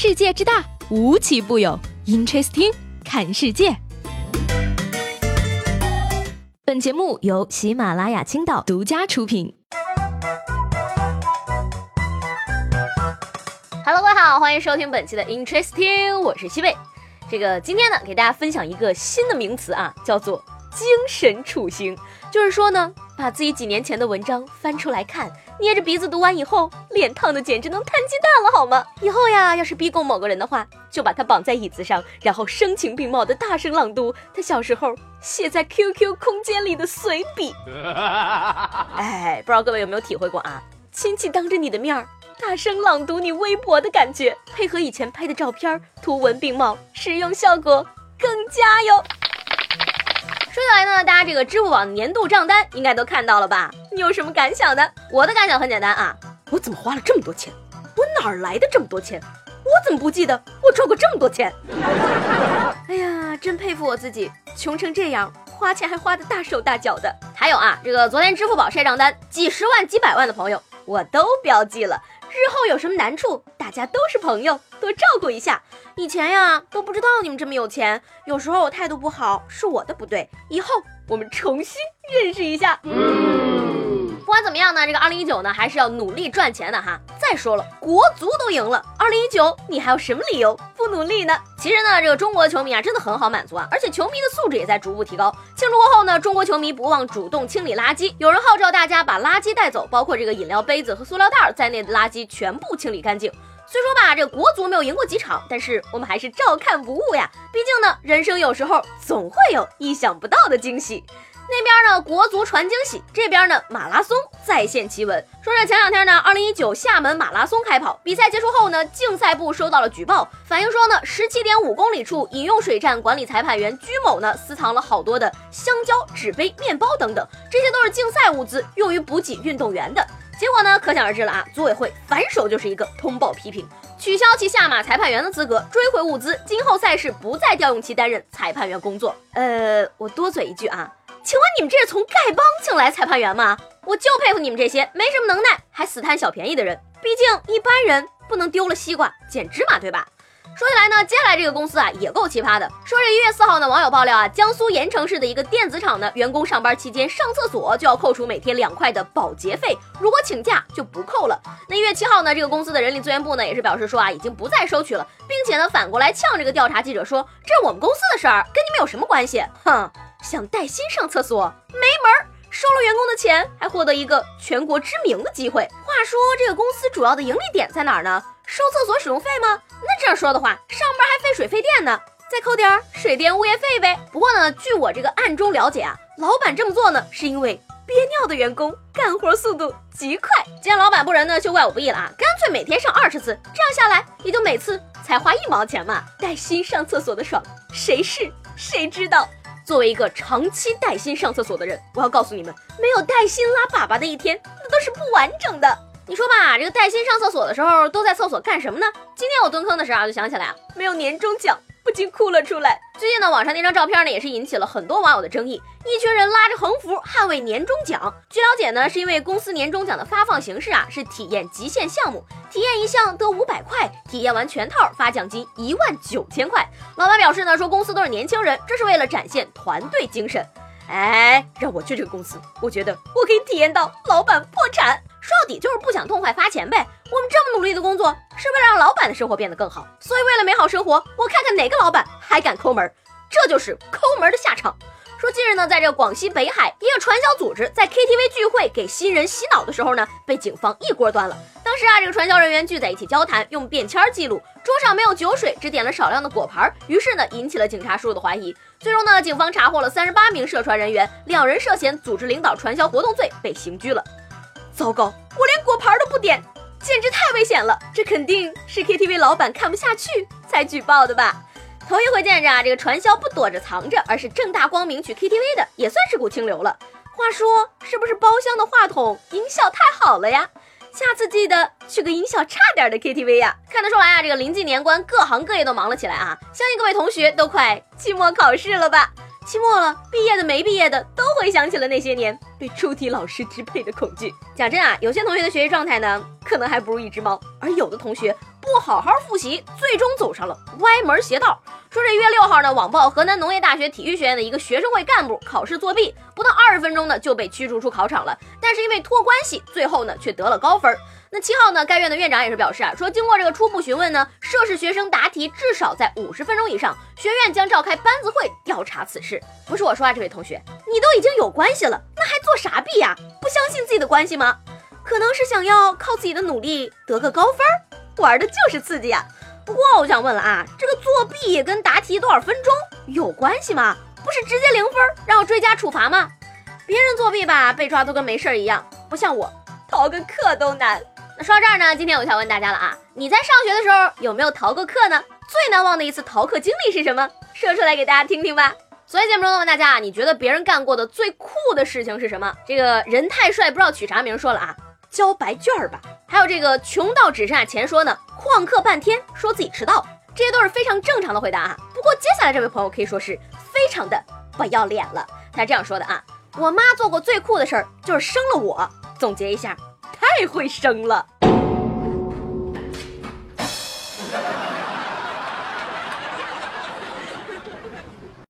世界之大，无奇不有。Interesting，看世界。本节目由喜马拉雅青岛独家出品。Hello，各位好，欢迎收听本期的 Interesting，我是西贝。这个今天呢，给大家分享一个新的名词啊，叫做精神处刑。就是说呢，把自己几年前的文章翻出来看，捏着鼻子读完以后，脸烫的简直能摊鸡蛋了，好吗？以后呀，要是逼供某个人的话，就把他绑在椅子上，然后声情并茂的大声朗读他小时候写在 QQ 空间里的随笔。哎，不知道各位有没有体会过啊？亲戚当着你的面儿大声朗读你微博的感觉，配合以前拍的照片，图文并茂，使用效果更佳哟。说起来呢，大家这个支付宝年度账单应该都看到了吧？你有什么感想呢？我的感想很简单啊，我怎么花了这么多钱？我哪儿来的这么多钱？我怎么不记得我赚过这么多钱？哎呀，真佩服我自己，穷成这样，花钱还花的大手大脚的。还有啊，这个昨天支付宝晒账单，几十万、几百万的朋友，我都标记了。日后有什么难处，大家都是朋友，多照顾一下。以前呀都不知道你们这么有钱，有时候我态度不好是我的不对，以后我们重新认识一下。嗯不管怎么样呢，这个二零一九呢还是要努力赚钱的哈。再说了，国足都赢了，二零一九你还有什么理由不努力呢？其实呢，这个中国球迷啊真的很好满足啊，而且球迷的素质也在逐步提高。庆祝过后呢，中国球迷不忘主动清理垃圾，有人号召大家把垃圾带走，包括这个饮料杯子和塑料袋在内的垃圾全部清理干净。虽说吧，这国足没有赢过几场，但是我们还是照看不误呀。毕竟呢，人生有时候总会有意想不到的惊喜。那边呢，国足传惊喜；这边呢，马拉松再现奇闻。说这前两天呢，二零一九厦门马拉松开跑，比赛结束后呢，竞赛部收到了举报，反映说呢，十七点五公里处饮用水站管理裁判员居某呢，私藏了好多的香蕉、纸杯、面包等等，这些都是竞赛物资，用于补给运动员的。结果呢，可想而知了啊！组委会反手就是一个通报批评，取消其下马裁判员的资格，追回物资，今后赛事不再调用其担任裁判员工作。呃，我多嘴一句啊。请问你们这是从丐帮请来裁判员吗？我就佩服你们这些没什么能耐还死贪小便宜的人。毕竟一般人不能丢了西瓜捡芝麻，对吧？说起来呢，接下来这个公司啊也够奇葩的。说是一月四号呢，网友爆料啊，江苏盐城市的一个电子厂呢，员工上班期间上厕所就要扣除每天两块的保洁费，如果请假就不扣了。那一月七号呢，这个公司的人力资源部呢也是表示说啊，已经不再收取了，并且呢反过来呛这个调查记者说，这是我们公司的事儿，跟你们有什么关系？哼。想带薪上厕所没门儿，收了员工的钱还获得一个全国知名的机会。话说这个公司主要的盈利点在哪儿呢？收厕所使用费吗？那这样说的话，上班还费水费电呢，再扣点水电物业费呗。不过呢，据我这个暗中了解啊，老板这么做呢，是因为憋尿的员工干活速度极快。既然老板不仁呢，就怪我不义了啊，干脆每天上二十次，这样下来也就每次才花一毛钱嘛。带薪上厕所的爽，谁是谁知道？作为一个长期带薪上厕所的人，我要告诉你们，没有带薪拉粑粑的一天，那都是不完整的。你说吧，这个带薪上厕所的时候都在厕所干什么呢？今天我蹲坑的时候就想起来啊，没有年终奖。不禁哭了出来。最近呢，网上那张照片呢，也是引起了很多网友的争议。一群人拉着横幅捍卫年终奖。据了解呢，是因为公司年终奖的发放形式啊，是体验极限项目，体验一项得五百块，体验完全套发奖金一万九千块。老板表示呢，说公司都是年轻人，这是为了展现团队精神。哎，让我去这个公司，我觉得我可以体验到老板破产。说到底就是不想痛快发钱呗。我们这么努力的工作，是为了让老板的生活变得更好。所以为了美好生活，我看看哪个老板还敢抠门。这就是抠门的下场。说近日呢，在这广西北海，一个传销组织在 KTV 聚会给新人洗脑的时候呢，被警方一锅端了。当时啊，这个传销人员聚在一起交谈，用便签记录，桌上没有酒水，只点了少量的果盘，于是呢，引起了警察叔叔的怀疑。最终呢，警方查获了三十八名涉传人员，两人涉嫌组织领导传销活动罪，被刑拘了。糟糕，我连果盘都不点，简直太危险了！这肯定是 KTV 老板看不下去才举报的吧？头一回见着啊，这个传销不躲着藏着，而是正大光明去 KTV 的，也算是股清流了。话说，是不是包厢的话筒音效太好了呀？下次记得去个音效差点的 KTV 呀！看得出来啊，这个临近年关，各行各业都忙了起来啊！相信各位同学都快期末考试了吧？期末了，毕业的没毕业的都回想起了那些年。被出题老师支配的恐惧。讲真啊，有些同学的学习状态呢，可能还不如一只猫；而有的同学不好好复习，最终走上了歪门邪道。说这一月六号呢，网曝河南农业大学体育学院的一个学生会干部考试作弊，不到二十分钟呢就被驱逐出考场了。但是因为托关系，最后呢却得了高分。那七号呢，该院的院长也是表示啊，说经过这个初步询问呢，涉事学生答题至少在五十分钟以上，学院将召开班子会调查此事。不是我说啊，这位同学，你都已经有关系了，那做啥弊呀？不相信自己的关系吗？可能是想要靠自己的努力得个高分，玩的就是刺激呀。不过我想问了啊，这个作弊跟答题多少分钟有关系吗？不是直接零分，让我追加处罚吗？别人作弊吧，被抓都跟没事一样，不像我，逃个课都难。那说到这儿呢，今天我就要问大家了啊，你在上学的时候有没有逃过课呢？最难忘的一次逃课经历是什么？说出来给大家听听吧。所以节目中问大家啊，你觉得别人干过的最酷的事情是什么？这个人太帅不知道取啥名，说了啊，交白卷儿吧。还有这个穷到只剩下钱说呢，旷课半天说自己迟到，这些都是非常正常的回答啊。不过接下来这位朋友可以说是非常的不要脸了，他这样说的啊，我妈做过最酷的事儿就是生了我。总结一下，太会生了。